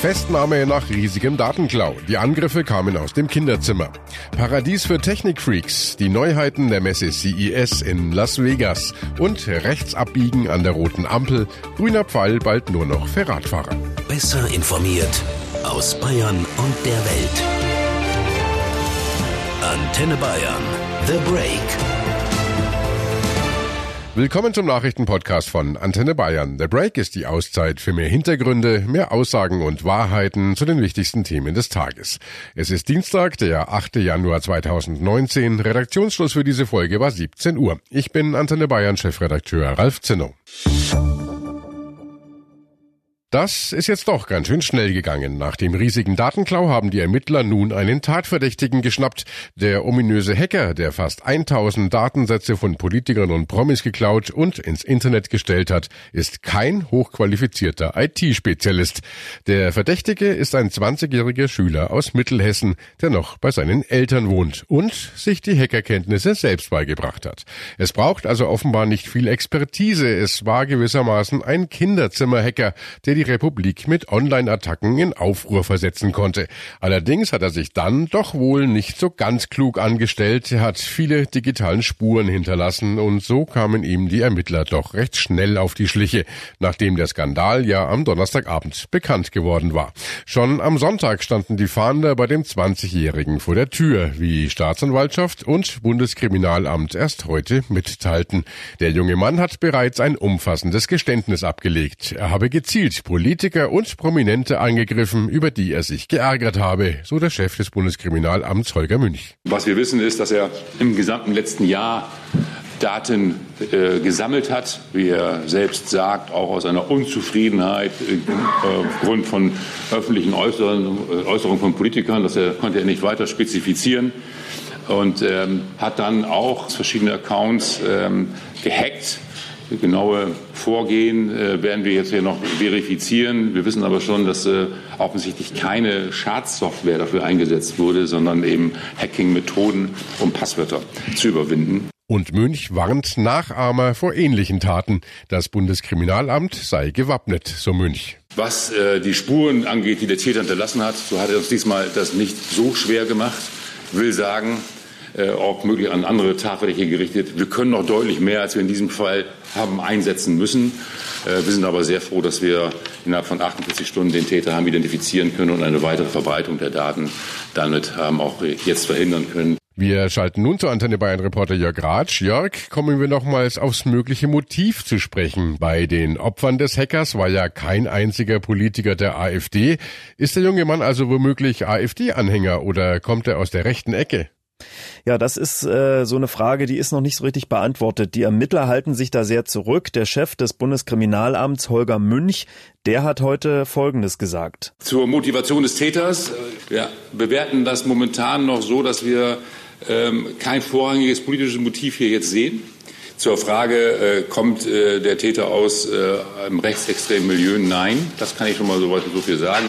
Festnahme nach riesigem Datenklau. Die Angriffe kamen aus dem Kinderzimmer. Paradies für Technikfreaks. Die Neuheiten der Messe CES in Las Vegas. Und rechts abbiegen an der roten Ampel. Grüner Pfeil bald nur noch für Radfahrer. Besser informiert aus Bayern und der Welt. Antenne Bayern. The Break. Willkommen zum Nachrichtenpodcast von Antenne Bayern. The Break ist die Auszeit für mehr Hintergründe, mehr Aussagen und Wahrheiten zu den wichtigsten Themen des Tages. Es ist Dienstag, der 8. Januar 2019. Redaktionsschluss für diese Folge war 17 Uhr. Ich bin Antenne Bayern Chefredakteur Ralf Zinno. Das ist jetzt doch ganz schön schnell gegangen. Nach dem riesigen Datenklau haben die Ermittler nun einen Tatverdächtigen geschnappt. Der ominöse Hacker, der fast 1000 Datensätze von Politikern und Promis geklaut und ins Internet gestellt hat, ist kein hochqualifizierter IT-Spezialist. Der Verdächtige ist ein 20-jähriger Schüler aus Mittelhessen, der noch bei seinen Eltern wohnt und sich die Hackerkenntnisse selbst beigebracht hat. Es braucht also offenbar nicht viel Expertise. Es war gewissermaßen ein Kinderzimmerhacker, der die Republik mit Online-Attacken in Aufruhr versetzen konnte. Allerdings hat er sich dann doch wohl nicht so ganz klug angestellt. Er hat viele digitalen Spuren hinterlassen und so kamen ihm die Ermittler doch recht schnell auf die Schliche, nachdem der Skandal ja am Donnerstagabend bekannt geworden war. Schon am Sonntag standen die Fahnder bei dem 20-Jährigen vor der Tür, wie Staatsanwaltschaft und Bundeskriminalamt erst heute mitteilten. Der junge Mann hat bereits ein umfassendes Geständnis abgelegt. Er habe gezielt Politiker und Prominente angegriffen, über die er sich geärgert habe, so der Chef des Bundeskriminalamts Holger Münch. Was wir wissen ist, dass er im gesamten letzten Jahr Daten äh, gesammelt hat, wie er selbst sagt, auch aus einer Unzufriedenheit äh, aufgrund von öffentlichen Äußerungen, äh, Äußerungen von Politikern. Das er, konnte er nicht weiter spezifizieren und ähm, hat dann auch verschiedene Accounts ähm, gehackt genaue Vorgehen äh, werden wir jetzt hier noch verifizieren. Wir wissen aber schon, dass äh, offensichtlich keine Schadsoftware dafür eingesetzt wurde, sondern eben Hacking-Methoden, um Passwörter zu überwinden. Und Münch warnt Nachahmer vor ähnlichen Taten. Das Bundeskriminalamt sei gewappnet, so Münch. Was äh, die Spuren angeht, die der Täter hinterlassen hat, so hat er uns diesmal das nicht so schwer gemacht. Will sagen, auch möglich an andere Tatverdächtige gerichtet. Wir können noch deutlich mehr, als wir in diesem Fall haben einsetzen müssen. Äh, wir sind aber sehr froh, dass wir innerhalb von 48 Stunden den Täter haben identifizieren können und eine weitere Verbreitung der Daten damit haben auch jetzt verhindern können. Wir schalten nun zu Antenne Bayern Reporter Jörg Ratsch. Jörg, kommen wir nochmals aufs mögliche Motiv zu sprechen. Bei den Opfern des Hackers war ja kein einziger Politiker der AfD. Ist der junge Mann also womöglich AfD-Anhänger oder kommt er aus der rechten Ecke? Ja, das ist äh, so eine Frage, die ist noch nicht so richtig beantwortet. Die Ermittler halten sich da sehr zurück. Der Chef des Bundeskriminalamts, Holger Münch, der hat heute Folgendes gesagt. Zur Motivation des Täters. Wir bewerten das momentan noch so, dass wir ähm, kein vorrangiges politisches Motiv hier jetzt sehen. Zur Frage, äh, kommt äh, der Täter aus äh, einem rechtsextremen Milieu? Nein, das kann ich schon mal so, so viel sagen.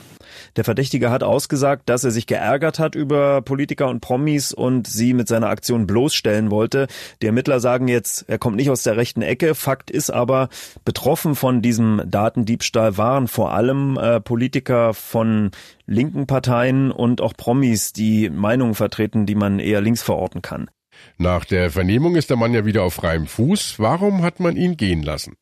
Der Verdächtige hat ausgesagt, dass er sich geärgert hat über Politiker und Promis und sie mit seiner Aktion bloßstellen wollte. Die Ermittler sagen jetzt, er kommt nicht aus der rechten Ecke. Fakt ist aber, betroffen von diesem Datendiebstahl waren vor allem äh, Politiker von linken Parteien und auch Promis, die Meinungen vertreten, die man eher links verorten kann. Nach der Vernehmung ist der Mann ja wieder auf freiem Fuß. Warum hat man ihn gehen lassen?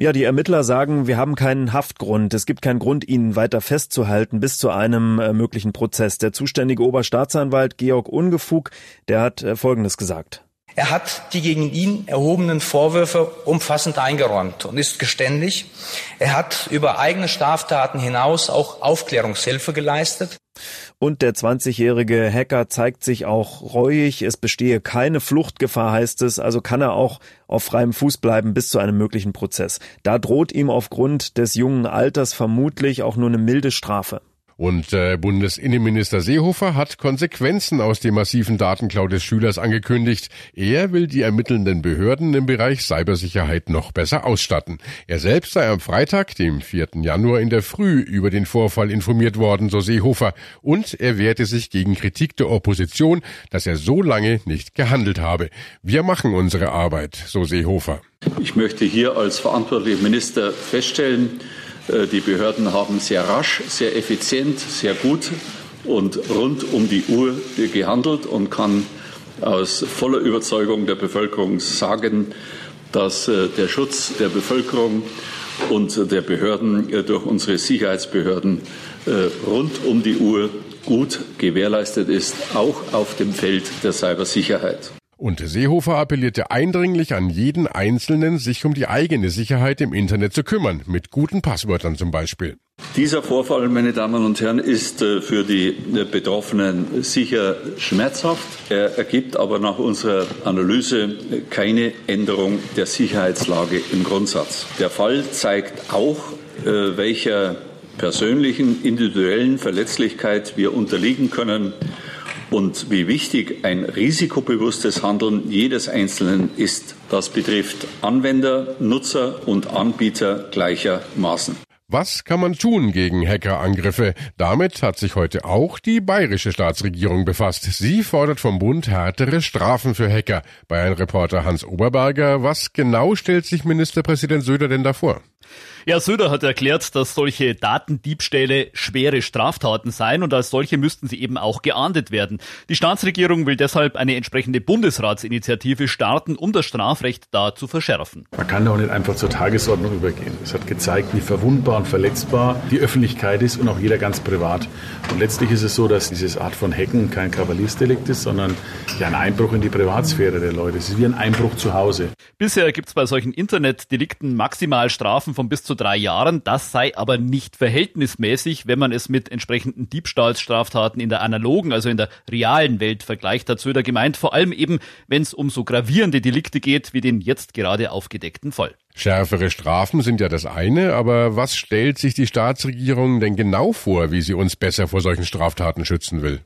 Ja, die Ermittler sagen, wir haben keinen Haftgrund. Es gibt keinen Grund, ihn weiter festzuhalten bis zu einem äh, möglichen Prozess. Der zuständige Oberstaatsanwalt Georg Ungefug, der hat äh, Folgendes gesagt. Er hat die gegen ihn erhobenen Vorwürfe umfassend eingeräumt und ist geständig. Er hat über eigene Straftaten hinaus auch Aufklärungshilfe geleistet. Und der 20-jährige Hacker zeigt sich auch reuig. Es bestehe keine Fluchtgefahr, heißt es. Also kann er auch auf freiem Fuß bleiben bis zu einem möglichen Prozess. Da droht ihm aufgrund des jungen Alters vermutlich auch nur eine milde Strafe. Und äh, Bundesinnenminister Seehofer hat Konsequenzen aus dem massiven Datenklau des Schülers angekündigt. Er will die ermittelnden Behörden im Bereich Cybersicherheit noch besser ausstatten. Er selbst sei am Freitag, dem 4. Januar in der Früh über den Vorfall informiert worden, so Seehofer. Und er wehrte sich gegen Kritik der Opposition, dass er so lange nicht gehandelt habe. Wir machen unsere Arbeit, so Seehofer. Ich möchte hier als verantwortlicher Minister feststellen, die Behörden haben sehr rasch, sehr effizient, sehr gut und rund um die Uhr gehandelt und kann aus voller Überzeugung der Bevölkerung sagen, dass äh, der Schutz der Bevölkerung und der Behörden äh, durch unsere Sicherheitsbehörden rund um die Uhr gut gewährleistet ist, auch auf dem Feld der Cybersicherheit. Und Seehofer appellierte eindringlich an jeden Einzelnen, sich um die eigene Sicherheit im Internet zu kümmern, mit guten Passwörtern zum Beispiel. Dieser Vorfall, meine Damen und Herren, ist äh, für die äh, Betroffenen sicher schmerzhaft. Er ergibt aber nach unserer Analyse keine Änderung der Sicherheitslage im Grundsatz. Der Fall zeigt auch, äh, welcher persönlichen, individuellen Verletzlichkeit wir unterliegen können und wie wichtig ein risikobewusstes Handeln jedes Einzelnen ist. Das betrifft Anwender, Nutzer und Anbieter gleichermaßen. Was kann man tun gegen Hackerangriffe? Damit hat sich heute auch die bayerische Staatsregierung befasst. Sie fordert vom Bund härtere Strafen für Hacker. Bei einem Reporter Hans Oberberger, was genau stellt sich Ministerpräsident Söder denn davor? Ja, Söder hat erklärt, dass solche Datendiebstähle schwere Straftaten seien und als solche müssten sie eben auch geahndet werden. Die Staatsregierung will deshalb eine entsprechende Bundesratsinitiative starten, um das Strafrecht da zu verschärfen. Man kann doch nicht einfach zur Tagesordnung übergehen. Es hat gezeigt, wie verwundbar und verletzbar die Öffentlichkeit ist und auch jeder ganz privat. Und letztlich ist es so, dass diese Art von Hacken kein Kavaliersdelikt ist, sondern ja ein Einbruch in die Privatsphäre der Leute. Es ist wie ein Einbruch zu Hause. Bisher gibt es bei solchen Internetdelikten maximal Strafen von bis zu drei Jahren. Das sei aber nicht verhältnismäßig, wenn man es mit entsprechenden Diebstahlsstraftaten in der analogen, also in der realen Welt vergleicht, hat Söder gemeint. Vor allem eben, wenn es um so gravierende Delikte geht, wie den jetzt gerade aufgedeckten Fall. Schärfere Strafen sind ja das eine, aber was stellt sich die Staatsregierung denn genau vor, wie sie uns besser vor solchen Straftaten schützen will?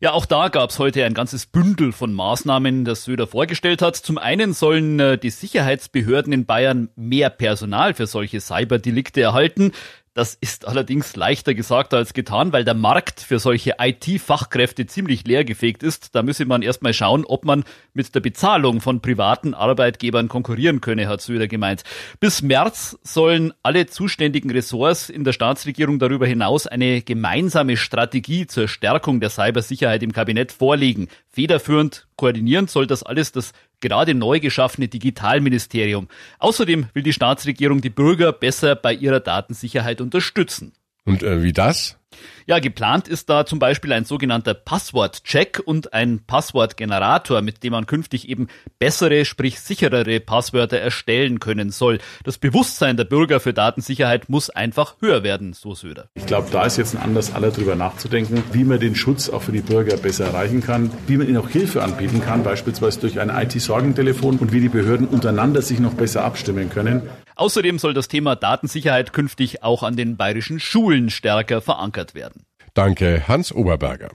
Ja, auch da gab's heute ein ganzes Bündel von Maßnahmen, das Söder vorgestellt hat. Zum einen sollen äh, die Sicherheitsbehörden in Bayern mehr Personal für solche Cyberdelikte erhalten. Das ist allerdings leichter gesagt als getan, weil der Markt für solche IT-Fachkräfte ziemlich leergefegt ist. Da müsse man erstmal schauen, ob man mit der Bezahlung von privaten Arbeitgebern konkurrieren könne, hat Söder gemeint. Bis März sollen alle zuständigen Ressorts in der Staatsregierung darüber hinaus eine gemeinsame Strategie zur Stärkung der Cybersicherheit im Kabinett vorlegen. Federführend koordinierend soll das alles das gerade neu geschaffene Digitalministerium. Außerdem will die Staatsregierung die Bürger besser bei ihrer Datensicherheit unterstützen. Und äh, wie das? Ja, geplant ist da zum Beispiel ein sogenannter Passwortcheck und ein Passwortgenerator, mit dem man künftig eben bessere, sprich sicherere Passwörter erstellen können soll. Das Bewusstsein der Bürger für Datensicherheit muss einfach höher werden, so Söder. Ich glaube, da ist jetzt ein Anlass, aller drüber nachzudenken, wie man den Schutz auch für die Bürger besser erreichen kann, wie man ihnen auch Hilfe anbieten kann, beispielsweise durch ein IT-Sorgentelefon und wie die Behörden untereinander sich noch besser abstimmen können. Außerdem soll das Thema Datensicherheit künftig auch an den bayerischen Schulen stärker verankert werden. Danke, Hans Oberberger.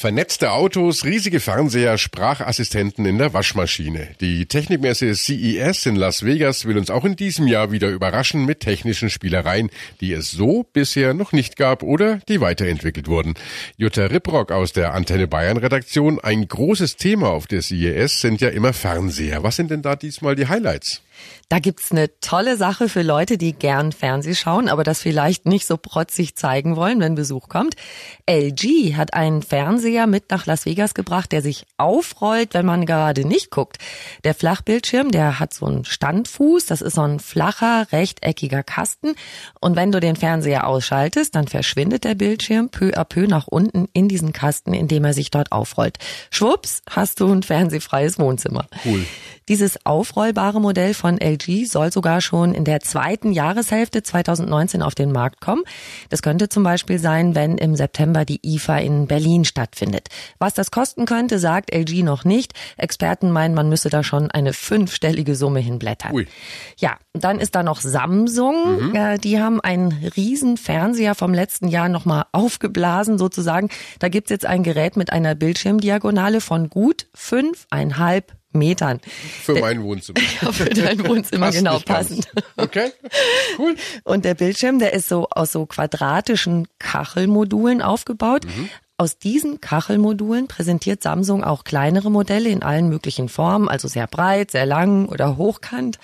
Vernetzte Autos, riesige Fernseher, Sprachassistenten in der Waschmaschine. Die Technikmesse CES in Las Vegas will uns auch in diesem Jahr wieder überraschen mit technischen Spielereien, die es so bisher noch nicht gab oder die weiterentwickelt wurden. Jutta Ripprock aus der Antenne Bayern Redaktion. Ein großes Thema auf der CES sind ja immer Fernseher. Was sind denn da diesmal die Highlights? Da gibt's eine tolle Sache für Leute, die gern Fernseh schauen, aber das vielleicht nicht so protzig zeigen wollen, wenn Besuch kommt. LG hat einen Fernseher mit nach Las Vegas gebracht, der sich aufrollt, wenn man gerade nicht guckt. Der Flachbildschirm, der hat so einen Standfuß, das ist so ein flacher, rechteckiger Kasten. Und wenn du den Fernseher ausschaltest, dann verschwindet der Bildschirm peu à peu nach unten in diesen Kasten, indem er sich dort aufrollt. Schwupps, hast du ein fernsehfreies Wohnzimmer. Cool. Dieses aufrollbare Modell von LG soll sogar schon in der zweiten Jahreshälfte 2019 auf den Markt kommen. Das könnte zum Beispiel sein, wenn im September die IFA in Berlin stattfindet. Was das kosten könnte, sagt LG noch nicht. Experten meinen, man müsse da schon eine fünfstellige Summe hinblättern. Ui. Ja, dann ist da noch Samsung. Mhm. Die haben einen riesen Fernseher vom letzten Jahr nochmal aufgeblasen sozusagen. Da gibt's jetzt ein Gerät mit einer Bildschirmdiagonale von gut fünfeinhalb Metern. Für mein Wohnzimmer. Ja, für dein Wohnzimmer, Passt genau, passend. Okay, cool. Und der Bildschirm, der ist so aus so quadratischen Kachelmodulen aufgebaut. Mhm. Aus diesen Kachelmodulen präsentiert Samsung auch kleinere Modelle in allen möglichen Formen, also sehr breit, sehr lang oder hochkant,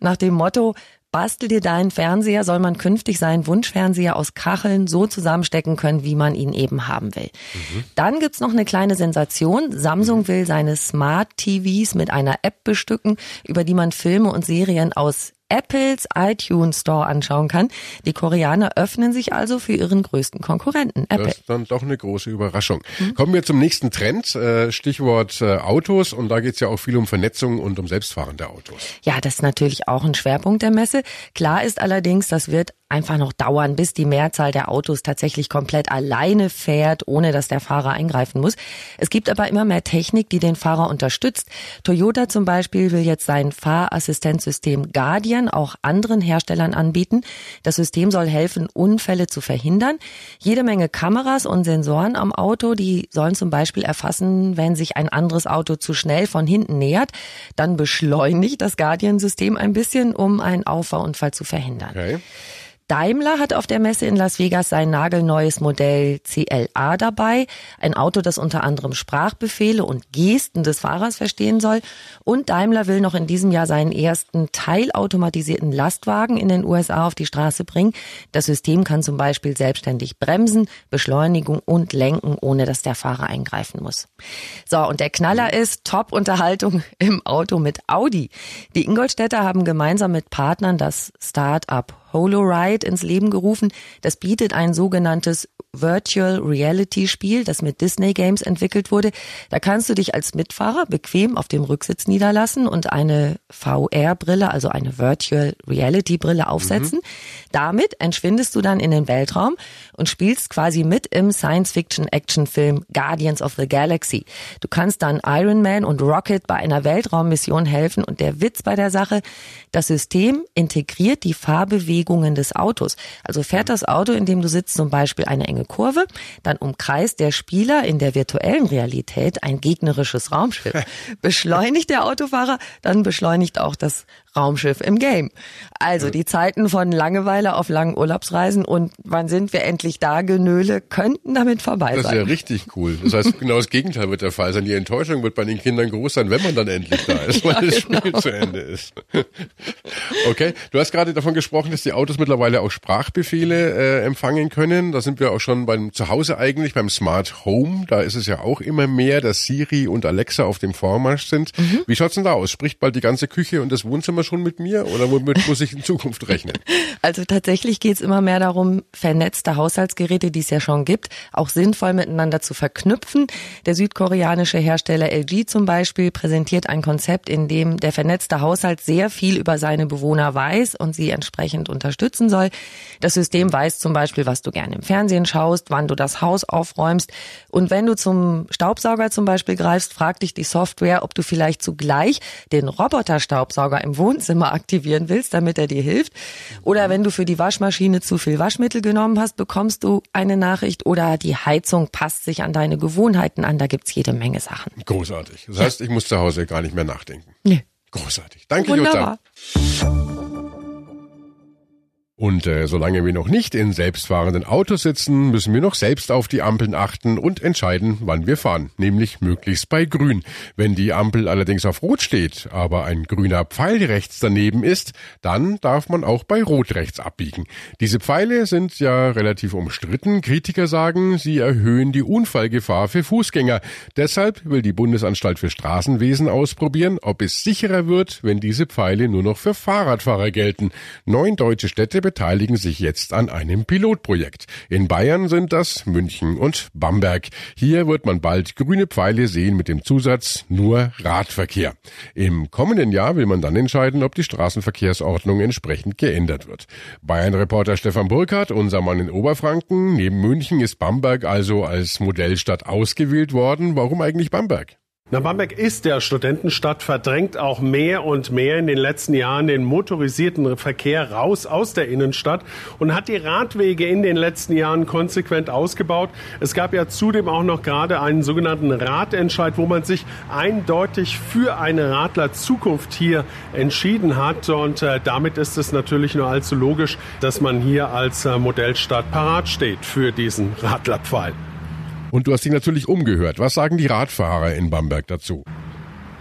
nach dem Motto, Bastel dir deinen Fernseher soll man künftig seinen Wunschfernseher aus Kacheln so zusammenstecken können, wie man ihn eben haben will. Mhm. Dann gibt's noch eine kleine Sensation. Samsung will seine Smart TVs mit einer App bestücken, über die man Filme und Serien aus Apples iTunes Store anschauen kann. Die Koreaner öffnen sich also für ihren größten Konkurrenten, Apple. Das ist dann doch eine große Überraschung. Mhm. Kommen wir zum nächsten Trend, äh, Stichwort äh, Autos. Und da geht es ja auch viel um Vernetzung und um selbstfahrende Autos. Ja, das ist natürlich auch ein Schwerpunkt der Messe. Klar ist allerdings, das wird einfach noch dauern, bis die Mehrzahl der Autos tatsächlich komplett alleine fährt, ohne dass der Fahrer eingreifen muss. Es gibt aber immer mehr Technik, die den Fahrer unterstützt. Toyota zum Beispiel will jetzt sein Fahrassistenzsystem Guardian auch anderen Herstellern anbieten. Das System soll helfen, Unfälle zu verhindern. Jede Menge Kameras und Sensoren am Auto, die sollen zum Beispiel erfassen, wenn sich ein anderes Auto zu schnell von hinten nähert. Dann beschleunigt das Guardian-System ein bisschen, um einen Auffahrunfall zu verhindern. Okay. Daimler hat auf der Messe in Las Vegas sein nagelneues Modell CLA dabei. Ein Auto, das unter anderem Sprachbefehle und Gesten des Fahrers verstehen soll. Und Daimler will noch in diesem Jahr seinen ersten teilautomatisierten Lastwagen in den USA auf die Straße bringen. Das System kann zum Beispiel selbstständig bremsen, Beschleunigung und lenken, ohne dass der Fahrer eingreifen muss. So, und der Knaller ist Top-Unterhaltung im Auto mit Audi. Die Ingolstädter haben gemeinsam mit Partnern das Start-up HoloRide ins Leben gerufen. Das bietet ein sogenanntes Virtual Reality Spiel, das mit Disney Games entwickelt wurde. Da kannst du dich als Mitfahrer bequem auf dem Rücksitz niederlassen und eine VR-Brille, also eine Virtual Reality Brille aufsetzen. Mhm. Damit entschwindest du dann in den Weltraum und spielst quasi mit im Science-Fiction-Action-Film Guardians of the Galaxy. Du kannst dann Iron Man und Rocket bei einer Weltraummission helfen und der Witz bei der Sache, das System integriert die Fahrbewegungen des Autos. Also fährt das Auto, in dem du sitzt, zum Beispiel eine enge Kurve, dann umkreist der Spieler in der virtuellen Realität ein gegnerisches Raumschiff. Beschleunigt der Autofahrer, dann beschleunigt auch das Raumschiff im Game. Also die Zeiten von Langeweile auf langen Urlaubsreisen und wann sind wir endlich da, Genöle, könnten damit vorbei sein. Das ist ja richtig cool. Das heißt, genau das Gegenteil wird der Fall sein. Die Enttäuschung wird bei den Kindern groß sein, wenn man dann endlich da ist, weil ja, das Spiel genau. zu Ende ist. Okay, du hast gerade davon gesprochen, dass die Autos mittlerweile auch Sprachbefehle äh, empfangen können. Da sind wir auch schon beim Zuhause eigentlich, beim Smart Home. Da ist es ja auch immer mehr, dass Siri und Alexa auf dem Vormarsch sind. Mhm. Wie schaut's denn da aus? Spricht bald die ganze Küche und das Wohnzimmer immer schon mit mir oder womit muss ich in Zukunft rechnen? Also tatsächlich geht es immer mehr darum, vernetzte Haushaltsgeräte, die es ja schon gibt, auch sinnvoll miteinander zu verknüpfen. Der südkoreanische Hersteller LG zum Beispiel präsentiert ein Konzept, in dem der vernetzte Haushalt sehr viel über seine Bewohner weiß und sie entsprechend unterstützen soll. Das System weiß zum Beispiel, was du gerne im Fernsehen schaust, wann du das Haus aufräumst. Und wenn du zum Staubsauger zum Beispiel greifst, fragt dich die Software, ob du vielleicht zugleich den Roboterstaubsauger im Wohnzimmer Wohnzimmer aktivieren willst, damit er dir hilft. Oder wenn du für die Waschmaschine zu viel Waschmittel genommen hast, bekommst du eine Nachricht. Oder die Heizung passt sich an deine Gewohnheiten an. Da gibt's jede Menge Sachen. Großartig. Das heißt, ich muss zu Hause gar nicht mehr nachdenken. Nee. Großartig. Danke, Wunderbar. Jutta. Und äh, solange wir noch nicht in selbstfahrenden Autos sitzen, müssen wir noch selbst auf die Ampeln achten und entscheiden, wann wir fahren, nämlich möglichst bei Grün. Wenn die Ampel allerdings auf Rot steht, aber ein grüner Pfeil rechts daneben ist, dann darf man auch bei Rot rechts abbiegen. Diese Pfeile sind ja relativ umstritten. Kritiker sagen, sie erhöhen die Unfallgefahr für Fußgänger. Deshalb will die Bundesanstalt für Straßenwesen ausprobieren, ob es sicherer wird, wenn diese Pfeile nur noch für Fahrradfahrer gelten. Neun deutsche Städte beteiligen sich jetzt an einem Pilotprojekt. In Bayern sind das München und Bamberg. Hier wird man bald grüne Pfeile sehen mit dem Zusatz nur Radverkehr. Im kommenden Jahr will man dann entscheiden, ob die Straßenverkehrsordnung entsprechend geändert wird. Bayern-Reporter Stefan Burkhardt, unser Mann in Oberfranken. Neben München ist Bamberg also als Modellstadt ausgewählt worden. Warum eigentlich Bamberg? Na, Bamberg ist der Studentenstadt, verdrängt auch mehr und mehr in den letzten Jahren den motorisierten Verkehr raus aus der Innenstadt und hat die Radwege in den letzten Jahren konsequent ausgebaut. Es gab ja zudem auch noch gerade einen sogenannten Radentscheid, wo man sich eindeutig für eine Radlerzukunft hier entschieden hat. Und äh, damit ist es natürlich nur allzu logisch, dass man hier als äh, Modellstadt parat steht für diesen Radlerpfeil. Und du hast dich natürlich umgehört. Was sagen die Radfahrer in Bamberg dazu?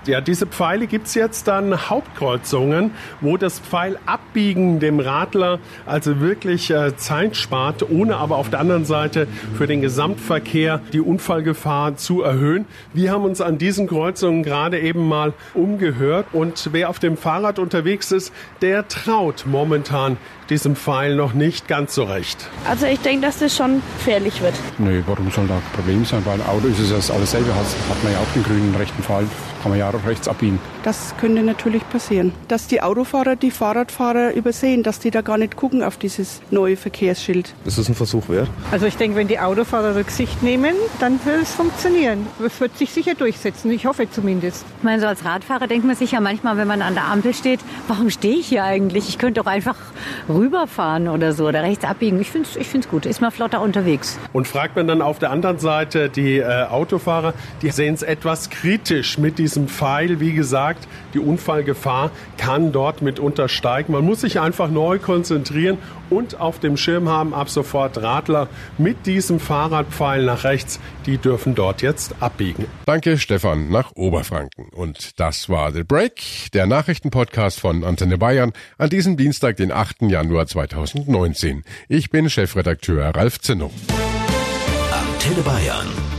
Ja, diese Pfeile gibt's jetzt an Hauptkreuzungen, wo das Pfeilabbiegen dem Radler also wirklich äh, Zeit spart, ohne aber auf der anderen Seite für den Gesamtverkehr die Unfallgefahr zu erhöhen. Wir haben uns an diesen Kreuzungen gerade eben mal umgehört und wer auf dem Fahrrad unterwegs ist, der traut momentan diesem Pfeil noch nicht ganz so recht. Also ich denke, dass das schon gefährlich wird. Nö, warum soll da ein Problem sein? Weil Auto ist es ja alles selber, hat, hat man ja auch den grünen rechten Pfeil, kann man ja auch rechts abbiegen. Das könnte natürlich passieren, dass die Autofahrer die Fahrradfahrer übersehen, dass die da gar nicht gucken auf dieses neue Verkehrsschild. Das ist ein Versuch wert. Also ich denke, wenn die Autofahrer Rücksicht nehmen, dann wird es funktionieren. Es wird sich sicher durchsetzen, ich hoffe zumindest. Ich meine, so als Radfahrer denkt man sich ja manchmal, wenn man an der Ampel steht, warum stehe ich hier eigentlich? Ich könnte doch einfach rüberfahren oder so oder rechts abbiegen. Ich finde es ich find's gut, ist mal flotter unterwegs. Und fragt man dann auf der anderen Seite die äh, Autofahrer, die sehen es etwas kritisch mit diesem Pfeil. Wie gesagt, die Unfallgefahr kann dort mitunter steigen. Man muss sich einfach neu konzentrieren und auf dem Schirm haben ab sofort Radler mit diesem Fahrradpfeil nach rechts. Die dürfen dort jetzt abbiegen. Danke, Stefan, nach Oberfranken. Und das war The Break, der Nachrichtenpodcast von Antenne Bayern an diesem Dienstag, den 8. Januar 2019. Ich bin Chefredakteur Ralf Zinno. Antenne Bayern.